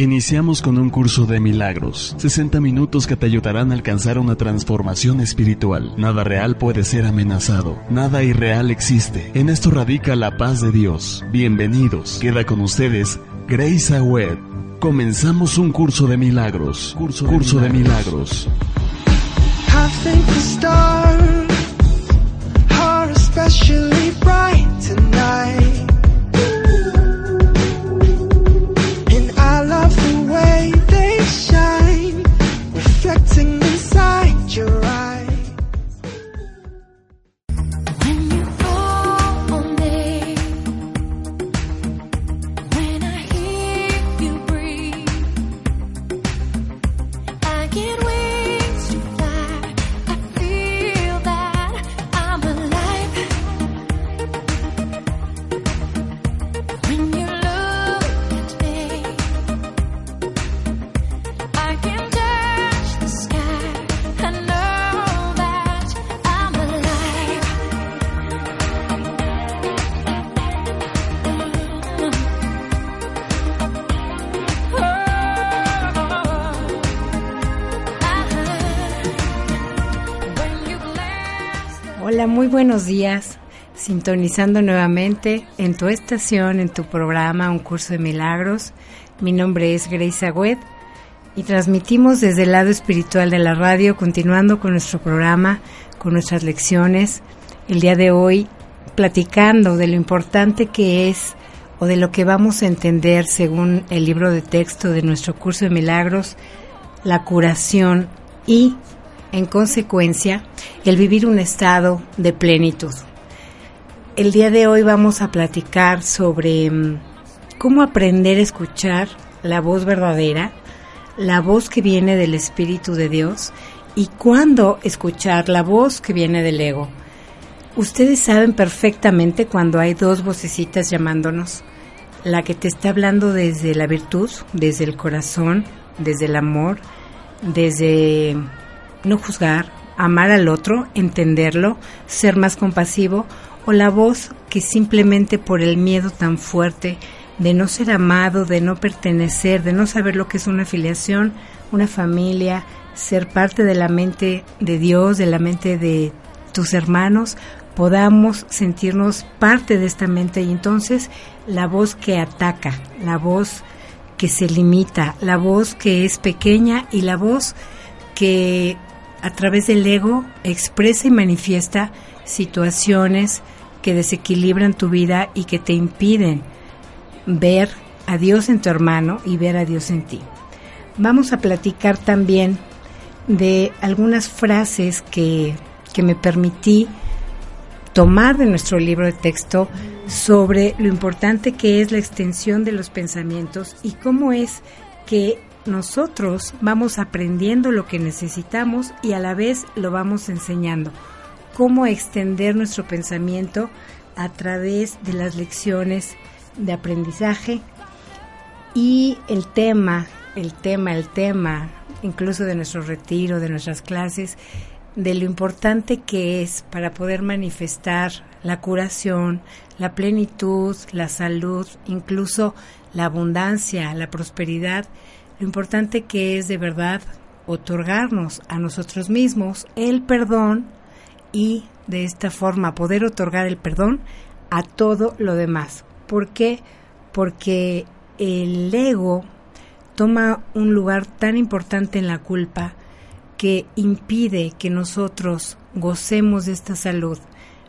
Iniciamos con un curso de milagros, 60 minutos que te ayudarán a alcanzar una transformación espiritual. Nada real puede ser amenazado, nada irreal existe. En esto radica la paz de Dios. Bienvenidos. Queda con ustedes Grace Awed. Comenzamos un curso de milagros. Curso, curso de milagros. Buenos días. Sintonizando nuevamente en tu estación, en tu programa Un Curso de Milagros. Mi nombre es Grace Agüed y transmitimos desde el lado espiritual de la radio, continuando con nuestro programa, con nuestras lecciones. El día de hoy, platicando de lo importante que es o de lo que vamos a entender según el libro de texto de nuestro curso de milagros, la curación y en consecuencia, el vivir un estado de plenitud. El día de hoy vamos a platicar sobre mm, cómo aprender a escuchar la voz verdadera, la voz que viene del Espíritu de Dios y cuándo escuchar la voz que viene del ego. Ustedes saben perfectamente cuando hay dos vocecitas llamándonos, la que te está hablando desde la virtud, desde el corazón, desde el amor, desde no juzgar, amar al otro, entenderlo, ser más compasivo, o la voz que simplemente por el miedo tan fuerte de no ser amado, de no pertenecer, de no saber lo que es una afiliación, una familia, ser parte de la mente de Dios, de la mente de tus hermanos, podamos sentirnos parte de esta mente. Y entonces la voz que ataca, la voz que se limita, la voz que es pequeña y la voz que a través del ego expresa y manifiesta situaciones que desequilibran tu vida y que te impiden ver a Dios en tu hermano y ver a Dios en ti. Vamos a platicar también de algunas frases que, que me permití tomar de nuestro libro de texto sobre lo importante que es la extensión de los pensamientos y cómo es que nosotros vamos aprendiendo lo que necesitamos y a la vez lo vamos enseñando. Cómo extender nuestro pensamiento a través de las lecciones de aprendizaje y el tema, el tema, el tema, incluso de nuestro retiro, de nuestras clases, de lo importante que es para poder manifestar la curación, la plenitud, la salud, incluso la abundancia, la prosperidad lo importante que es de verdad otorgarnos a nosotros mismos el perdón y de esta forma poder otorgar el perdón a todo lo demás. ¿Por qué? Porque el ego toma un lugar tan importante en la culpa que impide que nosotros gocemos de esta salud.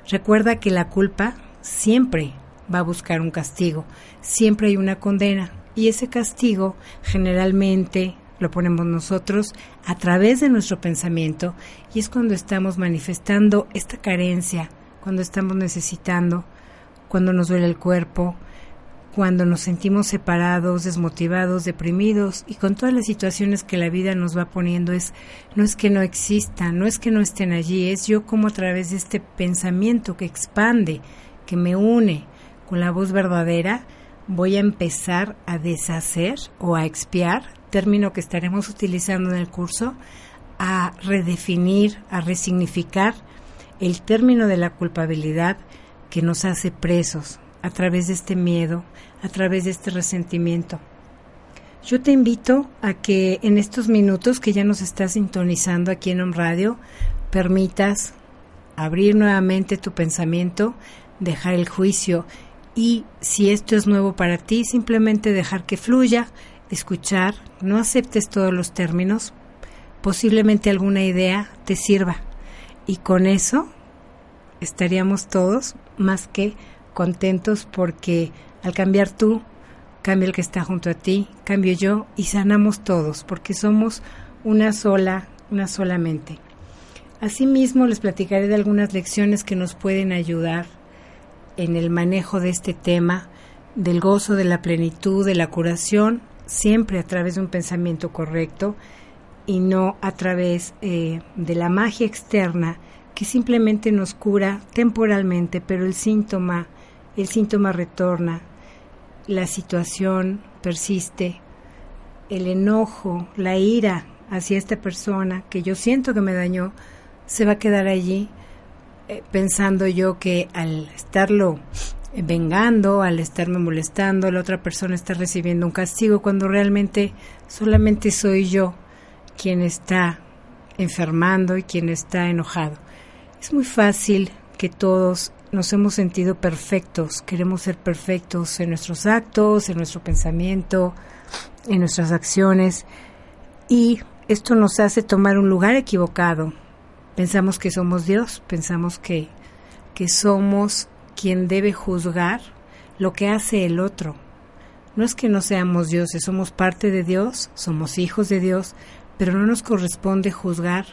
Recuerda que la culpa siempre va a buscar un castigo, siempre hay una condena, y ese castigo generalmente lo ponemos nosotros a través de nuestro pensamiento y es cuando estamos manifestando esta carencia, cuando estamos necesitando, cuando nos duele el cuerpo, cuando nos sentimos separados, desmotivados, deprimidos y con todas las situaciones que la vida nos va poniendo es no es que no existan, no es que no estén allí, es yo como a través de este pensamiento que expande, que me une con la voz verdadera, voy a empezar a deshacer o a expiar, término que estaremos utilizando en el curso, a redefinir, a resignificar el término de la culpabilidad que nos hace presos a través de este miedo, a través de este resentimiento. Yo te invito a que en estos minutos que ya nos estás sintonizando aquí en un radio, permitas abrir nuevamente tu pensamiento, dejar el juicio y si esto es nuevo para ti, simplemente dejar que fluya, escuchar, no aceptes todos los términos, posiblemente alguna idea te sirva y con eso estaríamos todos más que contentos porque al cambiar tú, cambia el que está junto a ti, cambio yo y sanamos todos porque somos una sola, una sola mente. Asimismo, les platicaré de algunas lecciones que nos pueden ayudar en el manejo de este tema, del gozo, de la plenitud, de la curación, siempre a través de un pensamiento correcto y no a través eh, de la magia externa que simplemente nos cura temporalmente, pero el síntoma, el síntoma retorna, la situación persiste, el enojo, la ira hacia esta persona que yo siento que me dañó, se va a quedar allí pensando yo que al estarlo vengando, al estarme molestando, la otra persona está recibiendo un castigo cuando realmente solamente soy yo quien está enfermando y quien está enojado. Es muy fácil que todos nos hemos sentido perfectos, queremos ser perfectos en nuestros actos, en nuestro pensamiento, en nuestras acciones y esto nos hace tomar un lugar equivocado. Pensamos que somos Dios, pensamos que, que somos quien debe juzgar lo que hace el otro. No es que no seamos dioses, somos parte de Dios, somos hijos de Dios, pero no nos corresponde juzgar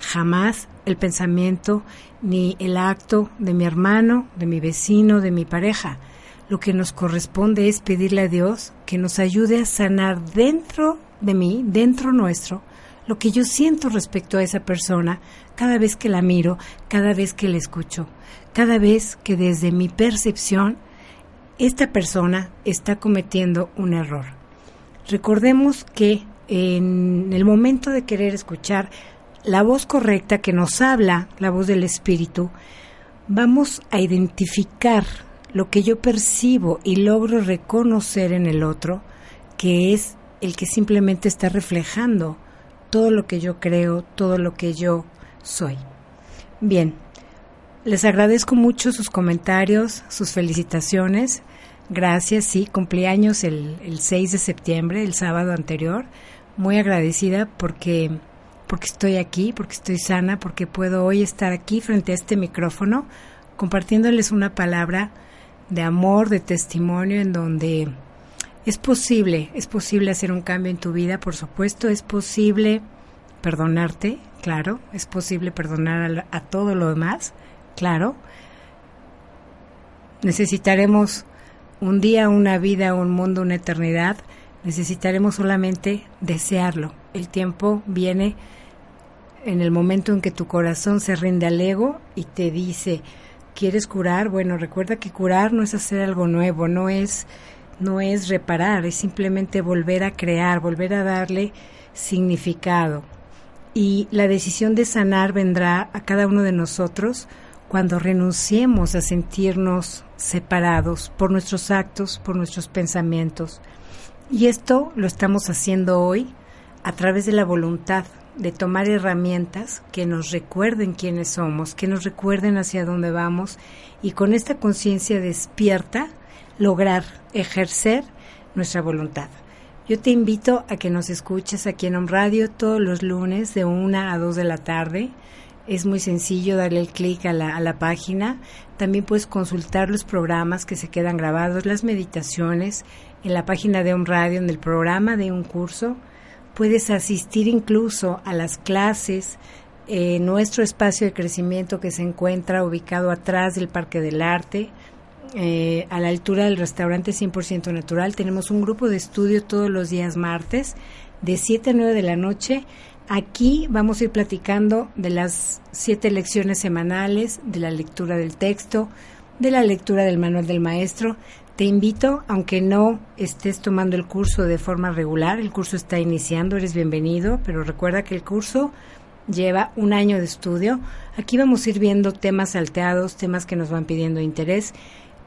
jamás el pensamiento ni el acto de mi hermano, de mi vecino, de mi pareja. Lo que nos corresponde es pedirle a Dios que nos ayude a sanar dentro de mí, dentro nuestro, lo que yo siento respecto a esa persona cada vez que la miro, cada vez que la escucho, cada vez que desde mi percepción esta persona está cometiendo un error. Recordemos que en el momento de querer escuchar la voz correcta que nos habla, la voz del Espíritu, vamos a identificar lo que yo percibo y logro reconocer en el otro, que es el que simplemente está reflejando todo lo que yo creo, todo lo que yo soy. Bien, les agradezco mucho sus comentarios, sus felicitaciones. Gracias, sí, cumpleaños el, el 6 de septiembre, el sábado anterior. Muy agradecida porque porque estoy aquí, porque estoy sana, porque puedo hoy estar aquí frente a este micrófono compartiéndoles una palabra de amor, de testimonio en donde es posible, es posible hacer un cambio en tu vida, por supuesto, es posible perdonarte, claro, es posible perdonar a, a todo lo demás, claro. Necesitaremos un día, una vida, un mundo, una eternidad, necesitaremos solamente desearlo. El tiempo viene en el momento en que tu corazón se rinde al ego y te dice, ¿quieres curar? Bueno, recuerda que curar no es hacer algo nuevo, no es no es reparar, es simplemente volver a crear, volver a darle significado. Y la decisión de sanar vendrá a cada uno de nosotros cuando renunciemos a sentirnos separados por nuestros actos, por nuestros pensamientos. Y esto lo estamos haciendo hoy a través de la voluntad, de tomar herramientas que nos recuerden quiénes somos, que nos recuerden hacia dónde vamos y con esta conciencia despierta lograr ejercer nuestra voluntad. Yo te invito a que nos escuches aquí en Home Radio todos los lunes de 1 a 2 de la tarde. Es muy sencillo darle el clic a la, página. También puedes consultar los programas que se quedan grabados, las meditaciones en la página de Home Radio, en el programa de un curso puedes asistir incluso a las clases en nuestro espacio de crecimiento que se encuentra ubicado atrás del Parque del Arte, eh, a la altura del restaurante 100% natural. Tenemos un grupo de estudio todos los días martes de 7 a 9 de la noche. Aquí vamos a ir platicando de las siete lecciones semanales, de la lectura del texto, de la lectura del manual del maestro, te invito, aunque no estés tomando el curso de forma regular, el curso está iniciando, eres bienvenido, pero recuerda que el curso lleva un año de estudio. Aquí vamos a ir viendo temas salteados, temas que nos van pidiendo interés,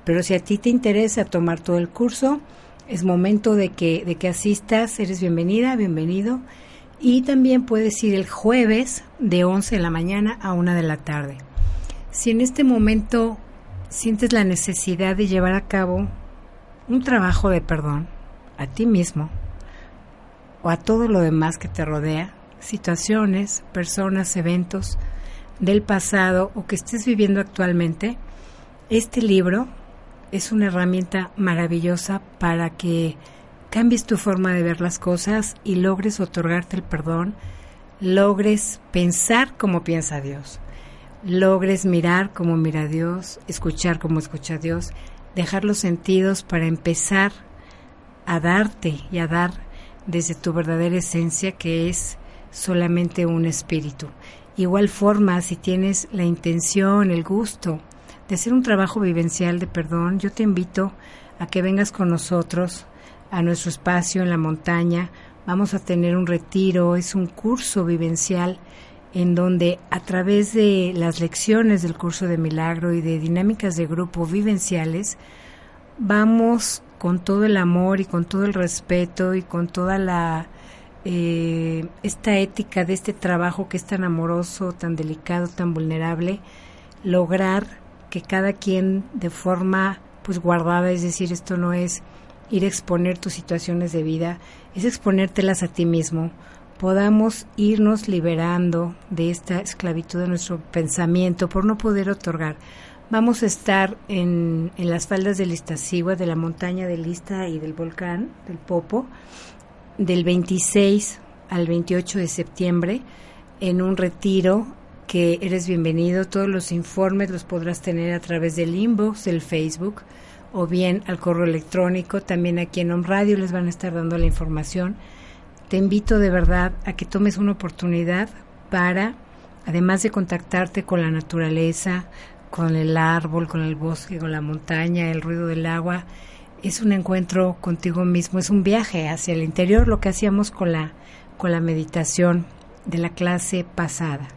pero si a ti te interesa tomar todo el curso, Es momento de que, de que asistas, eres bienvenida, bienvenido. Y también puedes ir el jueves de 11 de la mañana a 1 de la tarde. Si en este momento sientes la necesidad de llevar a cabo un trabajo de perdón a ti mismo o a todo lo demás que te rodea, situaciones, personas, eventos del pasado o que estés viviendo actualmente, este libro es una herramienta maravillosa para que cambies tu forma de ver las cosas y logres otorgarte el perdón, logres pensar como piensa Dios, logres mirar como mira Dios, escuchar como escucha Dios, dejar los sentidos para empezar a darte y a dar desde tu verdadera esencia que es solamente un espíritu. Igual forma, si tienes la intención, el gusto de hacer un trabajo vivencial de perdón, yo te invito a que vengas con nosotros a nuestro espacio en la montaña. Vamos a tener un retiro, es un curso vivencial en donde a través de las lecciones del curso de milagro y de dinámicas de grupo vivenciales, vamos con todo el amor y con todo el respeto y con toda la eh, esta ética de este trabajo que es tan amoroso, tan delicado, tan vulnerable, lograr que cada quien de forma pues guardada, es decir, esto no es ir a exponer tus situaciones de vida, es exponértelas a ti mismo, podamos irnos liberando de esta esclavitud de nuestro pensamiento por no poder otorgar. Vamos a estar en, en las faldas del Iztaccíhuatl, de la montaña de Lista y del volcán, del Popo, del 26 al 28 de septiembre en un retiro que eres bienvenido. Todos los informes los podrás tener a través del inbox del Facebook o bien al correo electrónico. También aquí en Home Radio les van a estar dando la información. Te invito de verdad a que tomes una oportunidad para, además de contactarte con la naturaleza, con el árbol, con el bosque, con la montaña, el ruido del agua, es un encuentro contigo mismo, es un viaje hacia el interior, lo que hacíamos con la, con la meditación de la clase pasada.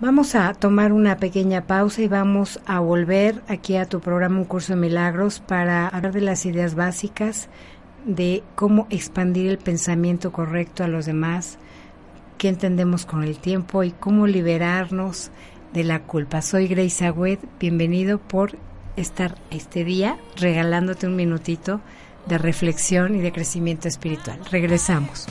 Vamos a tomar una pequeña pausa y vamos a volver aquí a tu programa Un Curso de Milagros para hablar de las ideas básicas de cómo expandir el pensamiento correcto a los demás, qué entendemos con el tiempo y cómo liberarnos de la culpa. Soy Grace Agüed, bienvenido por estar este día regalándote un minutito de reflexión y de crecimiento espiritual. Regresamos.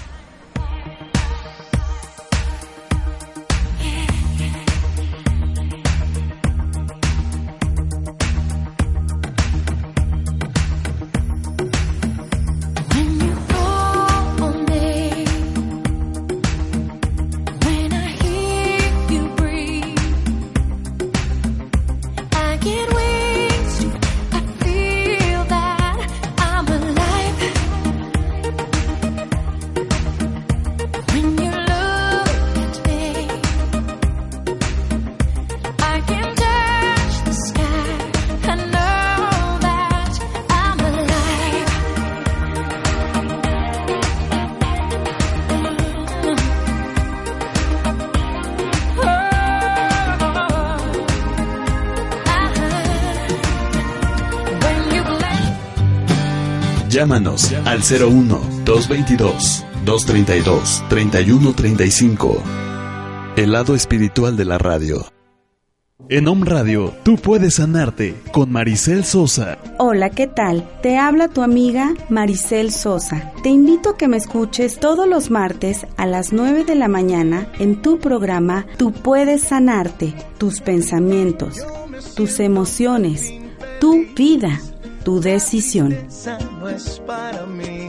Llámanos al 01-222-232-3135. El lado espiritual de la radio. En Om Radio, tú puedes sanarte con Maricel Sosa. Hola, ¿qué tal? Te habla tu amiga Maricel Sosa. Te invito a que me escuches todos los martes a las 9 de la mañana en tu programa Tú puedes sanarte, tus pensamientos, tus emociones, tu vida tu decisión. es para mí.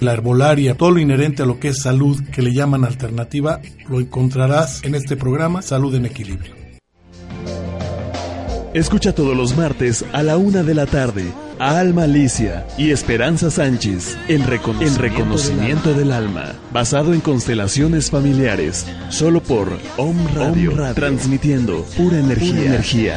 la herbolaria, todo lo inherente a lo que es salud que le llaman alternativa, lo encontrarás en este programa Salud en Equilibrio. Escucha todos los martes a la una de la tarde a Alma Alicia y Esperanza Sánchez en Reconocimiento, Reconocimiento del, alma. basado en constelaciones familiares, solo por Om Radio, transmitiendo pura energía. Pura energía.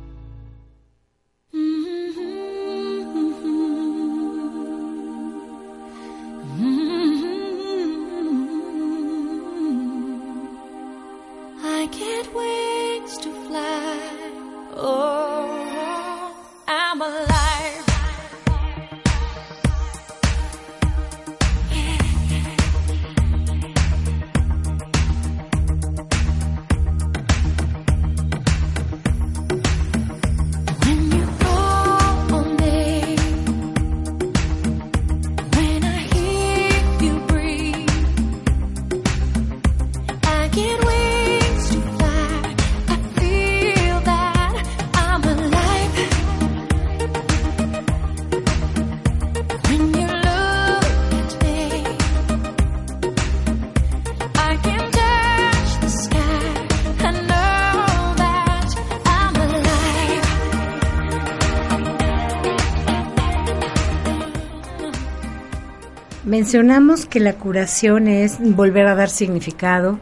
Mencionamos que la curación es volver a dar significado,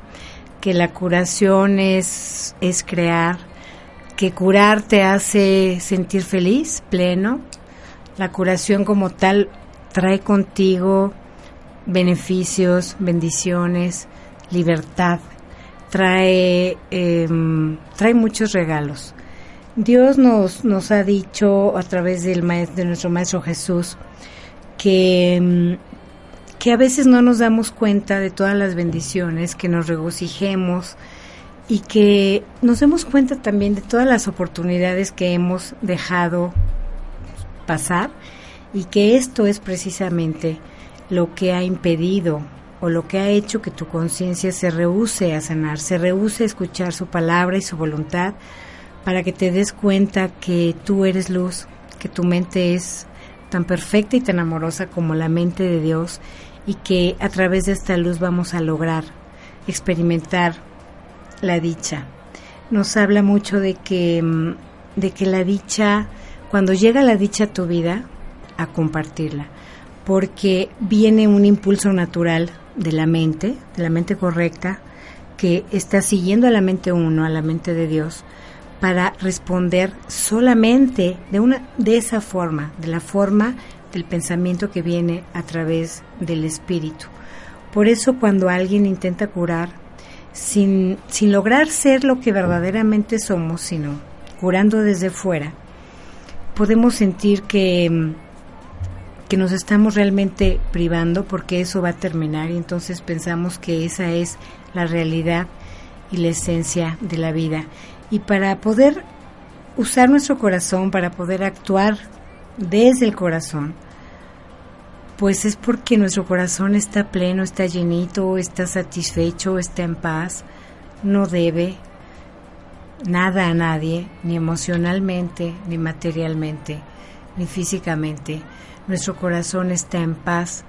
que la curación es, es crear, que curar te hace sentir feliz, pleno. La curación como tal trae contigo beneficios, bendiciones, libertad, trae, em, trae muchos regalos. Dios nos, nos ha dicho a través del de nuestro Maestro Jesús que em, que a veces no nos damos cuenta de todas las bendiciones, que nos regocijemos y que nos demos cuenta también de todas las oportunidades que hemos dejado pasar y que esto es precisamente lo que ha impedido o lo que ha hecho que tu conciencia se rehúse a sanar, se rehúse a escuchar su palabra y su voluntad para que te des cuenta que tú eres luz, que tu mente es tan perfecta y tan amorosa como la mente de Dios y que a través de esta luz vamos a lograr experimentar la dicha. Nos habla mucho de que, mm, de que la dicha, cuando llega la dicha a tu vida, a compartirla, porque viene un impulso natural de la mente, de la mente correcta, que está siguiendo a la mente uno, a la mente de Dios, para responder solamente de una de esa forma, de la forma del pensamiento que viene a través del espíritu. Por eso cuando alguien intenta curar, sin, sin lograr ser lo que verdaderamente somos, sino curando desde fuera, podemos sentir que, que nos estamos realmente privando porque eso va a terminar y entonces pensamos que esa es la realidad y la esencia de la vida. Y para poder usar nuestro corazón, para poder actuar desde el corazón, pues es porque nuestro corazón está pleno, está llenito, está satisfecho, está en paz, no debe nada a nadie, ni emocionalmente, ni materialmente, ni físicamente. Nuestro corazón está en paz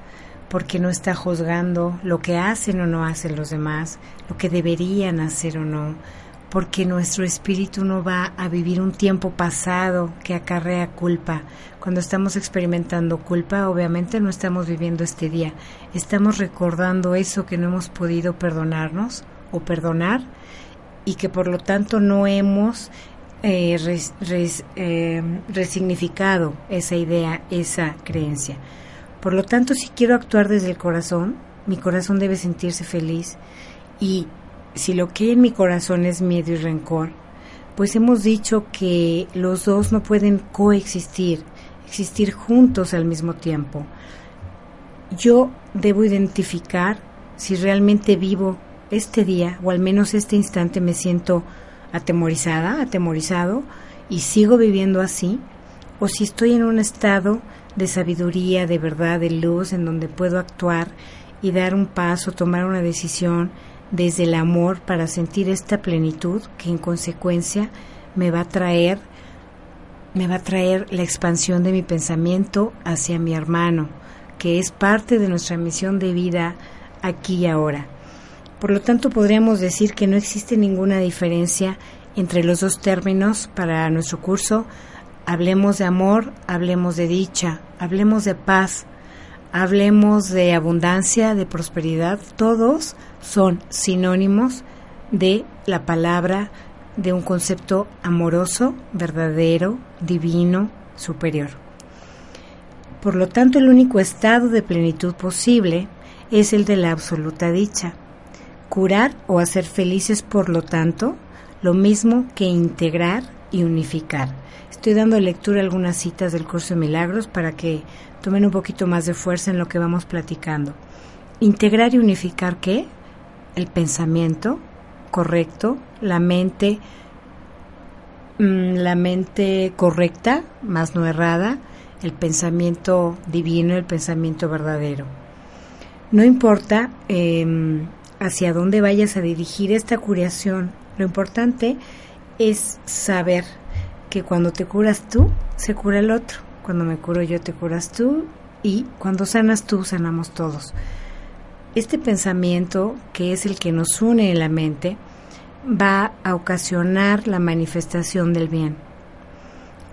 porque no está juzgando lo que hacen o no hacen los demás, lo que deberían hacer o no, porque nuestro espíritu no va a vivir un tiempo pasado que acarrea culpa. Cuando estamos experimentando culpa, obviamente no estamos viviendo este día, estamos recordando eso que no hemos podido perdonarnos o perdonar y que por lo tanto no hemos eh, eh, resignificado esa idea, esa creencia. Por lo tanto, si quiero actuar desde el corazón, mi corazón debe sentirse feliz y si lo que hay en mi corazón es miedo y rencor, pues hemos dicho que los dos no pueden coexistir, existir juntos al mismo tiempo. Yo debo identificar si realmente vivo este día, o al menos este instante me siento atemorizada, atemorizado, y sigo viviendo así, o si estoy en un estado de sabiduría, de verdad, de luz, en donde puedo actuar y dar un paso, tomar una decisión desde el amor para sentir esta plenitud que en consecuencia me va a traer me va a traer la expansión de mi pensamiento hacia mi hermano, que es parte de nuestra misión de vida aquí y ahora. Por lo tanto, podríamos decir que no existe ninguna diferencia entre los dos términos para nuestro curso. Hablemos de amor, hablemos de dicha, hablemos de paz, hablemos de abundancia, de prosperidad. Todos son sinónimos de la palabra de un concepto amoroso, verdadero, divino, superior. Por lo tanto, el único estado de plenitud posible es el de la absoluta dicha. Curar o hacer felices, por lo tanto, lo mismo que integrar y unificar. Estoy dando lectura a algunas citas del curso de milagros para que tomen un poquito más de fuerza en lo que vamos platicando. Integrar y unificar qué? El pensamiento, correcto, la mente, mm, la mente correcta, más no errada, el pensamiento divino, el pensamiento verdadero. No importa em, hacia dónde vayas a dirigir esta curación, lo importante es saber que cuando te curas tú, se cura el otro. Cuando me curo yo, te curas tú. Y cuando sanas tú, sanamos todos. Este pensamiento, que es el que nos une en la mente, va a ocasionar la manifestación del bien.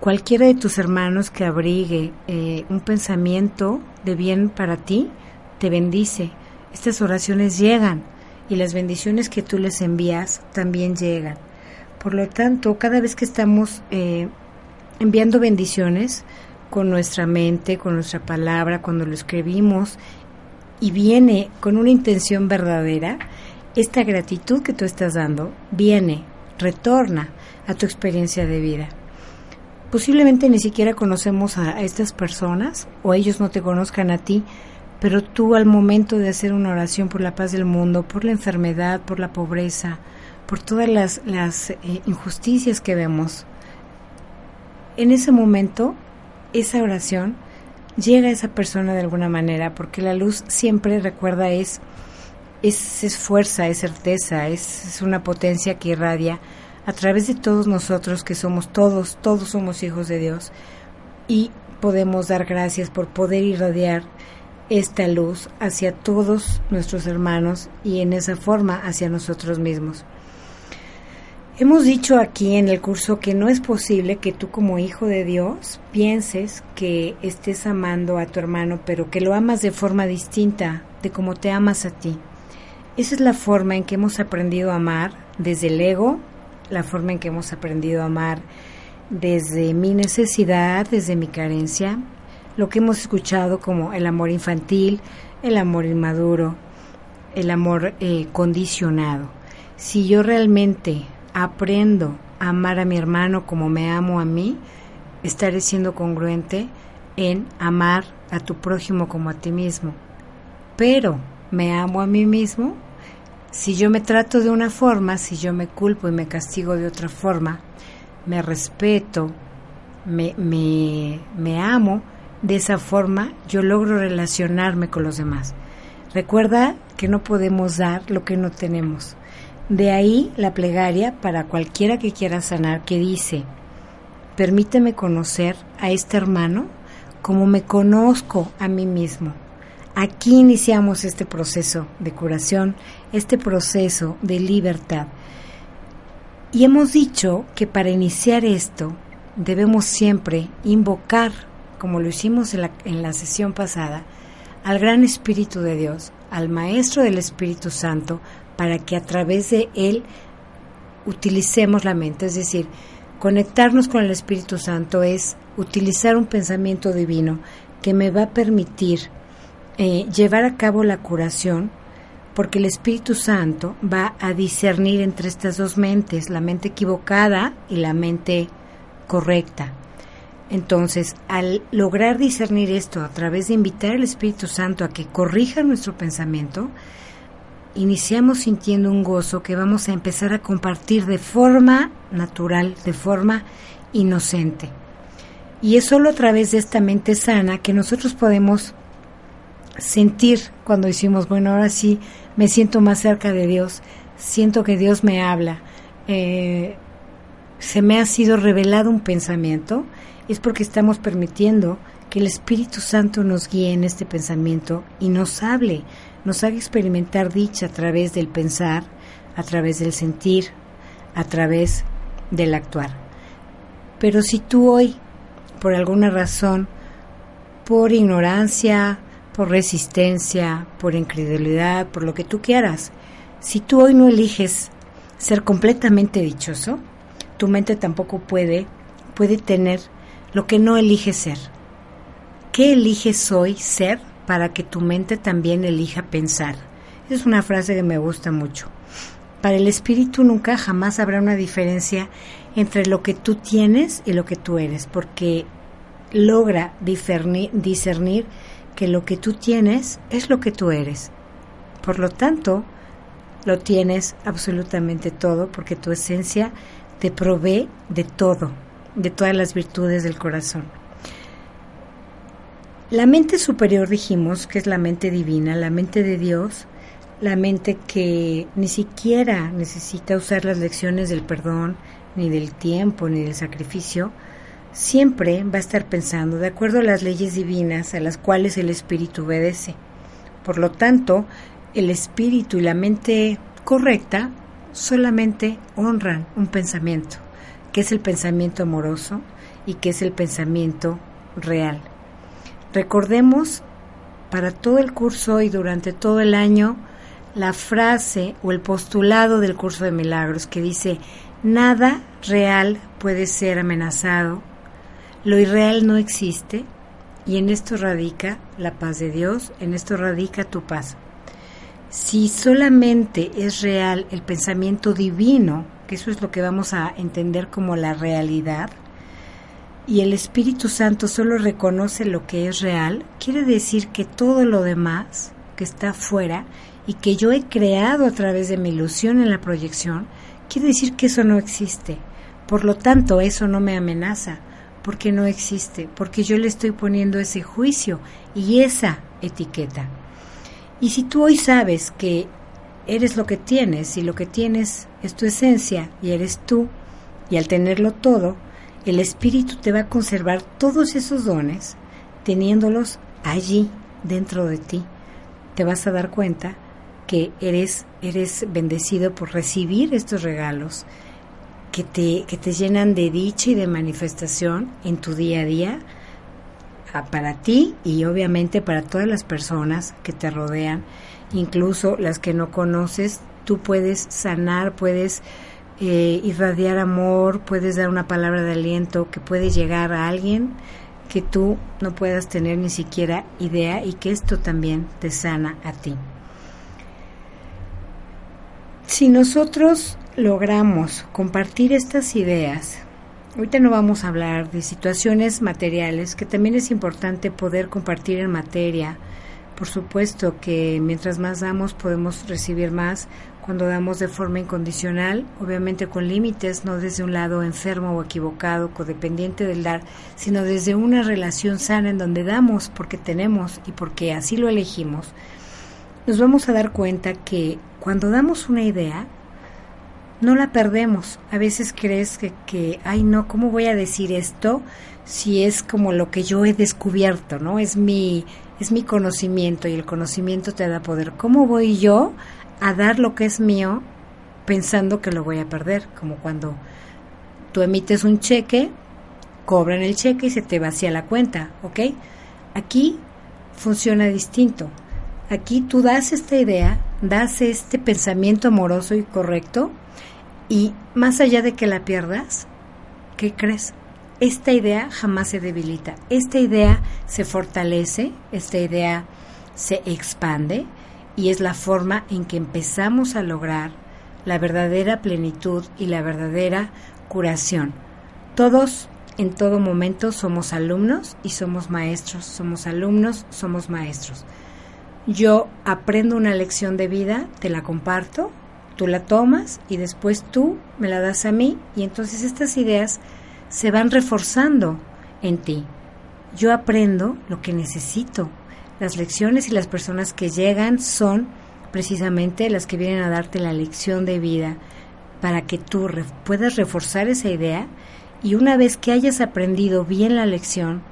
Cualquiera de tus hermanos que abrigue eh, un pensamiento de bien para ti, te bendice. Estas oraciones llegan y las bendiciones que tú les envías también llegan. Por lo tanto, cada vez que estamos eh, enviando bendiciones con nuestra mente, con nuestra palabra, cuando lo escribimos y viene con una intención verdadera, esta gratitud que tú estás dando viene, retorna a tu experiencia de vida. Posiblemente ni siquiera conocemos a estas personas o ellos no te conozcan a ti, pero tú al momento de hacer una oración por la paz del mundo, por la enfermedad, por la pobreza, por todas las, las eh, injusticias que vemos, en ese momento esa oración llega a esa persona de alguna manera, porque la luz siempre recuerda es, es, fuerza, es certeza, es, es una potencia que irradia a través de todos nosotros que somos todos, todos somos hijos de Dios y podemos dar gracias por poder irradiar esta luz hacia todos nuestros hermanos y en esa forma hacia nosotros mismos. Hemos dicho aquí en el curso que no es posible que tú como hijo de Dios pienses que estés amando a tu hermano, pero que lo amas de forma distinta de como te amas a ti. Esa es la forma en que hemos aprendido a amar desde el ego, la forma en que hemos aprendido a amar desde mi necesidad, desde mi carencia, lo que hemos escuchado como el amor infantil, el amor inmaduro, el amor eh, condicionado. Si yo realmente aprendo a amar a mi hermano como me amo a mí, estaré siendo congruente en amar a tu prójimo como a ti mismo. Pero me amo a mí mismo, si yo me trato de una forma, si yo me culpo y me castigo de otra forma, me respeto, me, me, me amo, de esa forma yo logro relacionarme con los demás. Recuerda que no podemos dar lo que no tenemos. De ahí la plegaria para cualquiera que quiera sanar que dice, permíteme conocer a este hermano como me conozco a mí mismo. Aquí iniciamos este proceso de curación, este proceso de libertad. Y hemos dicho que para iniciar esto debemos siempre invocar, como lo hicimos en la, en la sesión pasada, al gran Espíritu de Dios, al Maestro del Espíritu Santo, para que a través de él utilicemos la mente. Es decir, conectarnos con el Espíritu Santo es utilizar un pensamiento divino que me va a permitir eh, llevar a cabo la curación porque el Espíritu Santo va a discernir entre estas dos mentes, la mente equivocada y la mente correcta. Entonces, al lograr discernir esto a través de invitar al Espíritu Santo a que corrija nuestro pensamiento, iniciamos sintiendo un gozo que vamos a empezar a compartir de forma natural, de forma inocente. Y es solo a través de esta mente sana que nosotros podemos sentir cuando decimos, bueno, ahora sí me siento más cerca de Dios, siento que Dios me habla. Eh, se me ha sido revelado un pensamiento, es porque estamos permitiendo que el Espíritu Santo nos guíe en este pensamiento y nos hable, nos haga experimentar dicha a través del pensar, a través del sentir, a través del actuar. Pero si tú hoy, por alguna razón, por ignorancia, por resistencia, por incredulidad, por lo que tú quieras, si tú hoy no eliges ser completamente dichoso, tu mente tampoco puede, puede tener lo que no elige ser. ¿Qué eliges hoy ser para que tu mente también elija pensar? Es una frase que me gusta mucho. Para el espíritu nunca jamás habrá una diferencia entre lo que tú tienes y lo que tú eres, porque logra discernir, discernir que lo que tú tienes es lo que tú eres. Por lo tanto, lo tienes absolutamente todo, porque tu esencia te provee de todo, de todas las virtudes del corazón. La mente superior dijimos que es la mente divina, la mente de Dios, la mente que ni siquiera necesita usar las lecciones del perdón, ni del tiempo, ni del sacrificio, siempre va a estar pensando de acuerdo a las leyes divinas a las cuales el espíritu obedece. Por lo tanto, el espíritu y la mente correcta solamente honran un pensamiento, que es el pensamiento amoroso y que es el pensamiento real. Recordemos para todo el curso y durante todo el año la frase o el postulado del curso de milagros que dice, nada real puede ser amenazado, lo irreal no existe y en esto radica la paz de Dios, en esto radica tu paz. Si solamente es real el pensamiento divino, que eso es lo que vamos a entender como la realidad, y el Espíritu Santo solo reconoce lo que es real, quiere decir que todo lo demás que está afuera y que yo he creado a través de mi ilusión en la proyección, quiere decir que eso no existe. Por lo tanto, eso no me amenaza, porque no existe, porque yo le estoy poniendo ese juicio y esa etiqueta. Y si tú hoy sabes que eres lo que tienes y lo que tienes es tu esencia y eres tú, y al tenerlo todo, el Espíritu te va a conservar todos esos dones, teniéndolos allí dentro de ti. Te vas a dar cuenta que eres, eres bendecido por recibir estos regalos que te, que te llenan de dicha y de manifestación en tu día a día para ti y obviamente para todas las personas que te rodean, incluso las que no conoces, tú puedes sanar, puedes eh, irradiar amor, puedes dar una palabra de aliento que puede llegar a alguien que tú no puedas tener ni siquiera idea y que esto también te sana a ti. Si nosotros logramos compartir estas ideas, ahorita no vamos a hablar de situaciones materiales, que también es importante poder compartir en materia. Por supuesto que mientras más damos podemos recibir más, cuando damos de forma incondicional, obviamente con límites, no desde un lado enfermo o equivocado, codependiente del dar, sino desde una relación sana en donde damos porque tenemos y porque así lo elegimos, nos vamos a dar cuenta que cuando damos una idea, no la perdemos. A veces crees que, que, ay no, ¿cómo voy a decir esto si es como lo que yo he descubierto, ¿no? Es mi, es mi conocimiento y el conocimiento te da poder. ¿Cómo voy yo a dar lo que es mío pensando que lo voy a perder, como cuando tú emites un cheque, cobran el cheque y se te vacía la cuenta, ¿ok? Aquí funciona distinto. Aquí tú das esta idea, das este pensamiento amoroso y correcto y más allá de que la pierdas, ¿qué crees? Esta idea jamás se debilita, esta idea se fortalece, esta idea se expande y es la forma en que empezamos a lograr la verdadera plenitud y la verdadera curación. Todos en todo momento somos alumnos y somos maestros, somos alumnos, somos maestros. Yo aprendo una lección de vida, te la comparto, tú la tomas y después tú me la das a mí y entonces estas ideas se van reforzando en ti. Yo aprendo lo que necesito las lecciones y las personas que llegan son precisamente las que vienen a darte la lección de vida. para que tú puedas reforzar esa idea y una vez que hayas aprendido bien la lección,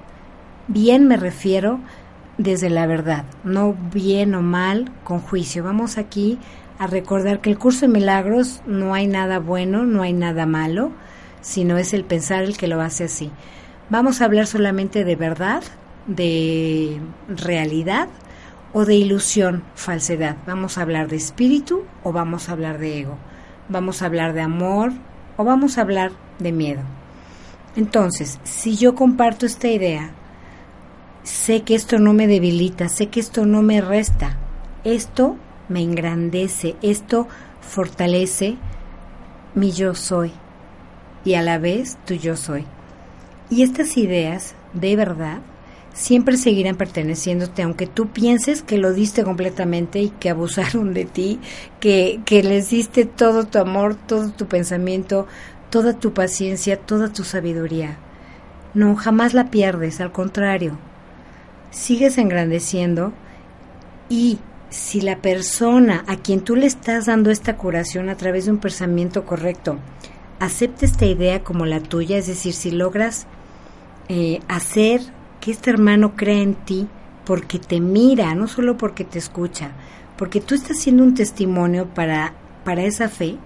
bien me refiero desde la verdad, no bien o mal con juicio. Vamos aquí a recordar que el curso de milagros no hay nada bueno, no hay nada malo, sino es el pensar el que lo hace así. Vamos a hablar solamente de verdad, de realidad o de ilusión, falsedad. Vamos a hablar de espíritu o vamos a hablar de ego. Vamos a hablar de amor o vamos a hablar de miedo. Entonces, si yo comparto esta idea, sé que esto no me debilita, sé que esto no me resta, esto me engrandece, esto fortalece mi yo soy y a la vez tu yo soy. Y estas ideas, de verdad, siempre seguirán perteneciéndote, aunque tú pienses que lo diste completamente y que abusaron de ti, que, que les diste todo tu amor, todo tu pensamiento, toda tu paciencia, toda tu sabiduría. No, jamás la pierdes, al contrario, sigues engrandeciendo y si la persona a quien tú le estás dando esta curación a través de un pensamiento correcto acepta esta idea como la tuya, es decir, si logras eh, hacer que este hermano crea en ti porque te mira, no solo porque te escucha, porque tú estás siendo un testimonio para, para esa fe,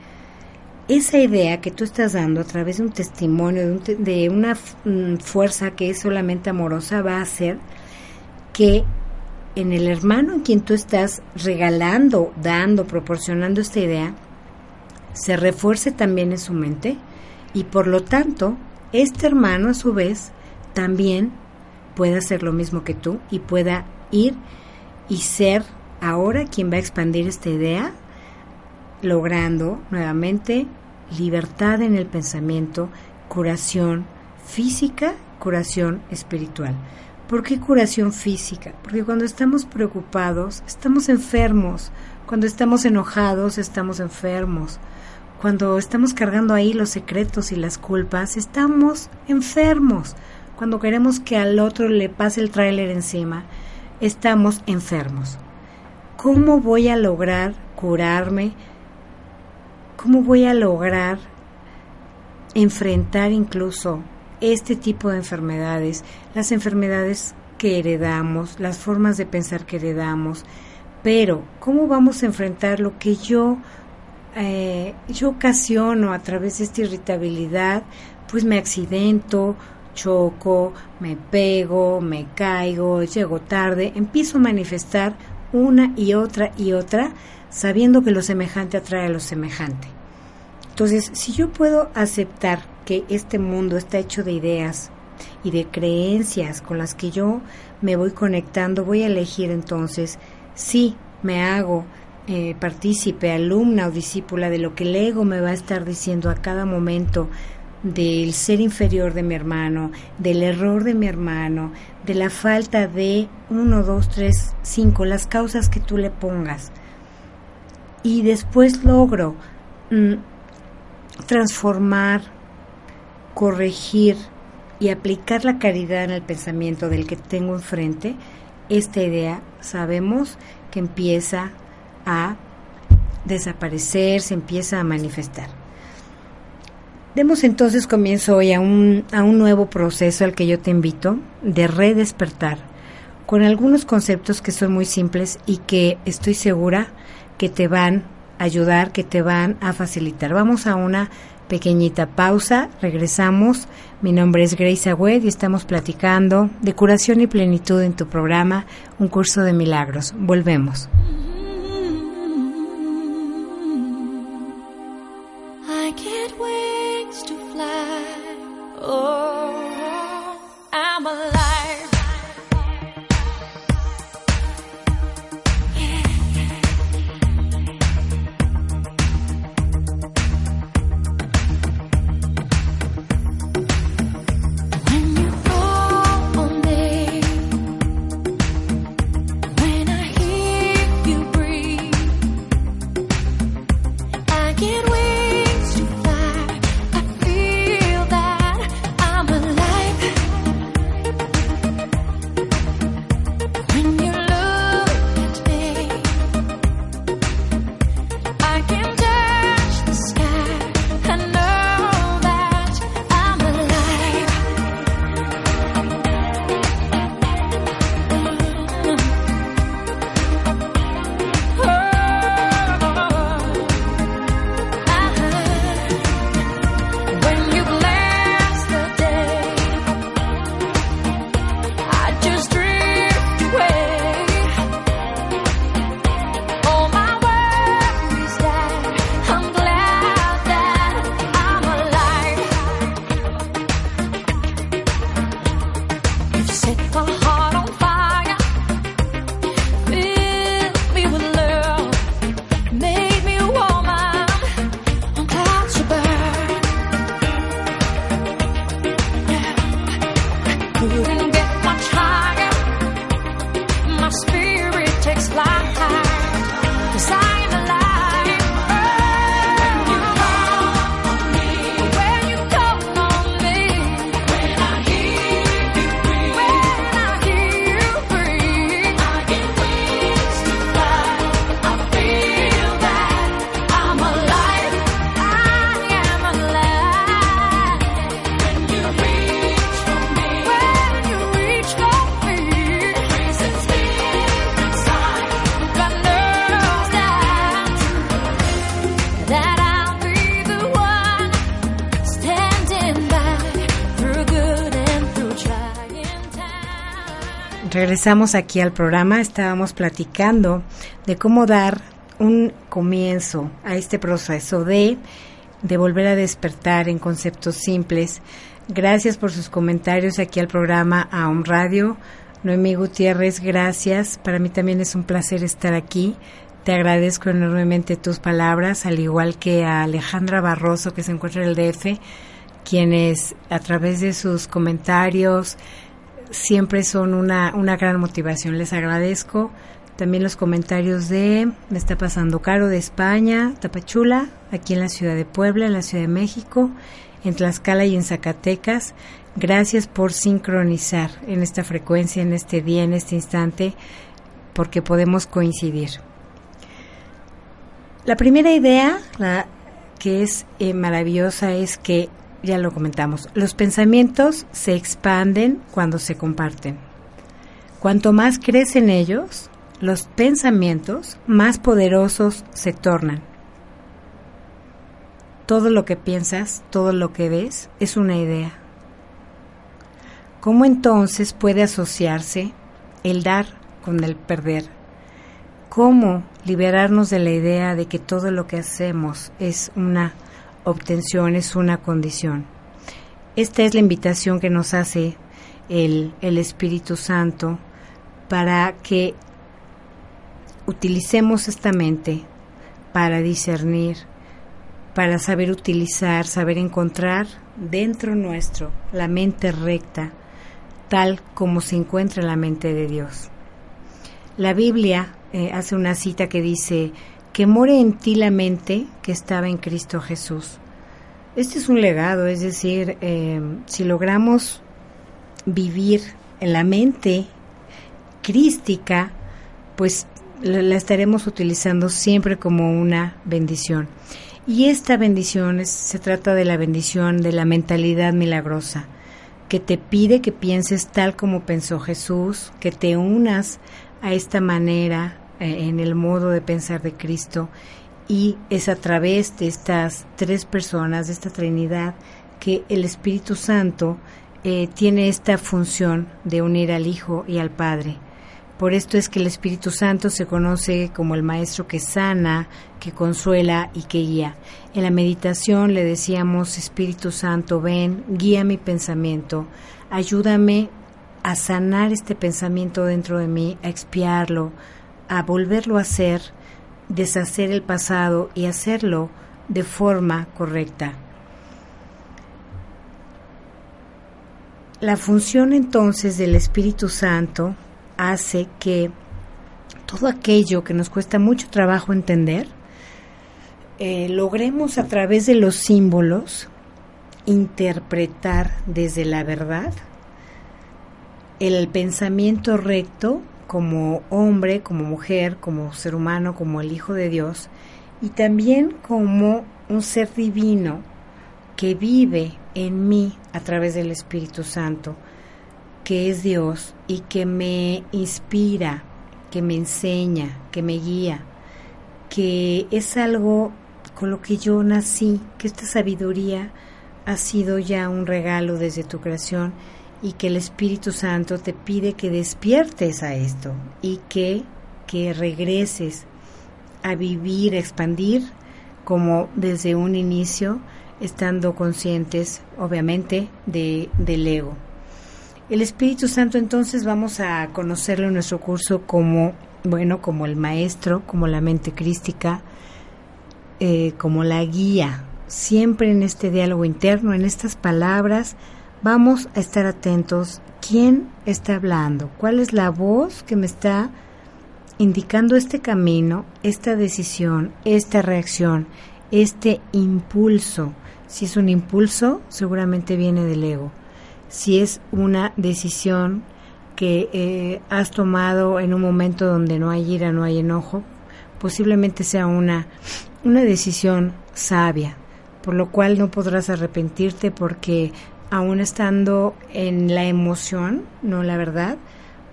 esa idea que tú estás dando a través de un testimonio, de, una mm, fuerza que es solamente amorosa, va a hacer que en el hermano en quien tú estás regalando, dando, proporcionando esta idea, se refuerce también en su mente. Y por lo tanto, este hermano a su vez también pueda hacer lo mismo que tú y pueda ir y ser ahora quien va a expandir esta idea, logrando nuevamente libertad en el pensamiento, curación física, curación espiritual. ¿Por qué curación física? Porque cuando estamos preocupados, estamos enfermos. Cuando estamos enojados, estamos enfermos. Cuando estamos cargando ahí los secretos y las culpas, estamos enfermos. Cuando queremos que al otro le pase el tráiler encima, estamos enfermos. ¿Cómo voy a lograr curarme? ¿Cómo voy a lograr enfrentar incluso este tipo de enfermedades, las enfermedades que heredamos, las formas de pensar que heredamos, pero ¿cómo vamos a enfrentar lo que yo, eh, yo ocasiono a través de esta irritabilidad? Pues me accidento, choco, me pego, me caigo, llego tarde, empiezo a manifestar una y otra y otra, sabiendo que lo semejante atrae a lo semejante. Entonces, si yo puedo aceptar que este mundo está hecho de ideas y de creencias con las que yo me voy conectando, voy a elegir entonces si me hago eh, partícipe, alumna o discípula de lo que el ego me va a estar diciendo a cada momento del ser inferior de mi hermano, del error de mi hermano, de la falta de uno, dos, tres, cinco, las causas que tú le pongas. Y después logro mm, transformar corregir y aplicar la caridad en el pensamiento del que tengo enfrente, esta idea sabemos que empieza a desaparecer, se empieza a manifestar. Demos entonces comienzo hoy a un, a un nuevo proceso al que yo te invito de redespertar, con algunos conceptos que son muy simples y que estoy segura que te van a ayudar, que te van a facilitar. Vamos a una pequeñita pausa, regresamos. Mi nombre es Grace Agüed y estamos platicando de curación y plenitud en tu programa Un curso de milagros. Volvemos. Regresamos aquí al programa, estábamos platicando de cómo dar un comienzo a este proceso de, de volver a despertar en conceptos simples. Gracias por sus comentarios aquí al programa a un Radio. Noemí Gutiérrez, gracias. Para mí también es un placer estar aquí. Te agradezco enormemente tus palabras, al igual que a Alejandra Barroso, que se encuentra en el DF, quienes a través de sus comentarios, siempre son una, una gran motivación. Les agradezco también los comentarios de Me está pasando caro de España, Tapachula, aquí en la ciudad de Puebla, en la ciudad de México, en Tlaxcala y en Zacatecas. Gracias por sincronizar en esta frecuencia, en este día, en este instante, porque podemos coincidir. La primera idea, la que es eh, maravillosa, es que ya lo comentamos, los pensamientos se expanden cuando se comparten. Cuanto más crecen ellos, los pensamientos más poderosos se tornan. Todo lo que piensas, todo lo que ves, es una idea. ¿Cómo entonces puede asociarse el dar con el perder? ¿Cómo liberarnos de la idea de que todo lo que hacemos es una obtención es una condición. Esta es la invitación que nos hace el, el Espíritu Santo para que utilicemos esta mente para discernir, para saber utilizar, saber encontrar dentro nuestro la mente recta, tal como se encuentra la mente de Dios. La Biblia eh, hace una cita que dice, que more en ti la mente que estaba en Cristo Jesús. Este es un legado, es decir, eh, si logramos vivir en la mente crística, pues la, estaremos utilizando siempre como una bendición. Y esta bendición se trata de la bendición de la mentalidad milagrosa, que te pide que pienses tal como pensó Jesús, que te unas a esta manera eh, en el modo de pensar de Cristo y es a través de estas tres personas, de esta Trinidad, que el Espíritu Santo eh, tiene esta función de unir al Hijo y al Padre. Por esto es que el Espíritu Santo se conoce como el Maestro que sana, que consuela y que guía. En la meditación le decíamos, Espíritu Santo, ven, guía mi pensamiento, ayúdame a sanar este pensamiento dentro de mí, a expiarlo, a volverlo a hacer, deshacer el pasado y hacerlo de forma correcta. La función entonces del Espíritu Santo hace que todo aquello que nos cuesta mucho trabajo entender, eh, logremos a través de los símbolos interpretar desde la verdad el pensamiento recto como hombre, como mujer, como ser humano, como el Hijo de Dios, y también como un ser divino que vive en mí a través del Espíritu Santo, que es Dios y que me inspira, que me enseña, que me guía, que es algo con lo que yo nací, que esta sabiduría ha sido ya un regalo desde tu creación y que el Espíritu Santo te pide que despiertes a esto y que, que regreses a vivir, a expandir como desde un inicio, estando conscientes, obviamente, de, del ego. El Espíritu Santo entonces vamos a conocerlo en nuestro curso como, bueno, como el maestro, como la mente crística, eh, como la guía. Siempre en este diálogo interno, en estas palabras, vamos a estar atentos. ¿Quién está hablando? ¿Cuál es la voz que me está indicando este camino, esta decisión, esta reacción, este impulso? Si es un impulso, seguramente viene del ego si es una decisión que eh, has tomado en un momento donde no hay ira, no hay enojo, posiblemente sea una, una decisión sabia, por lo cual no podrás arrepentirte porque aún estando en la emoción, no la verdad,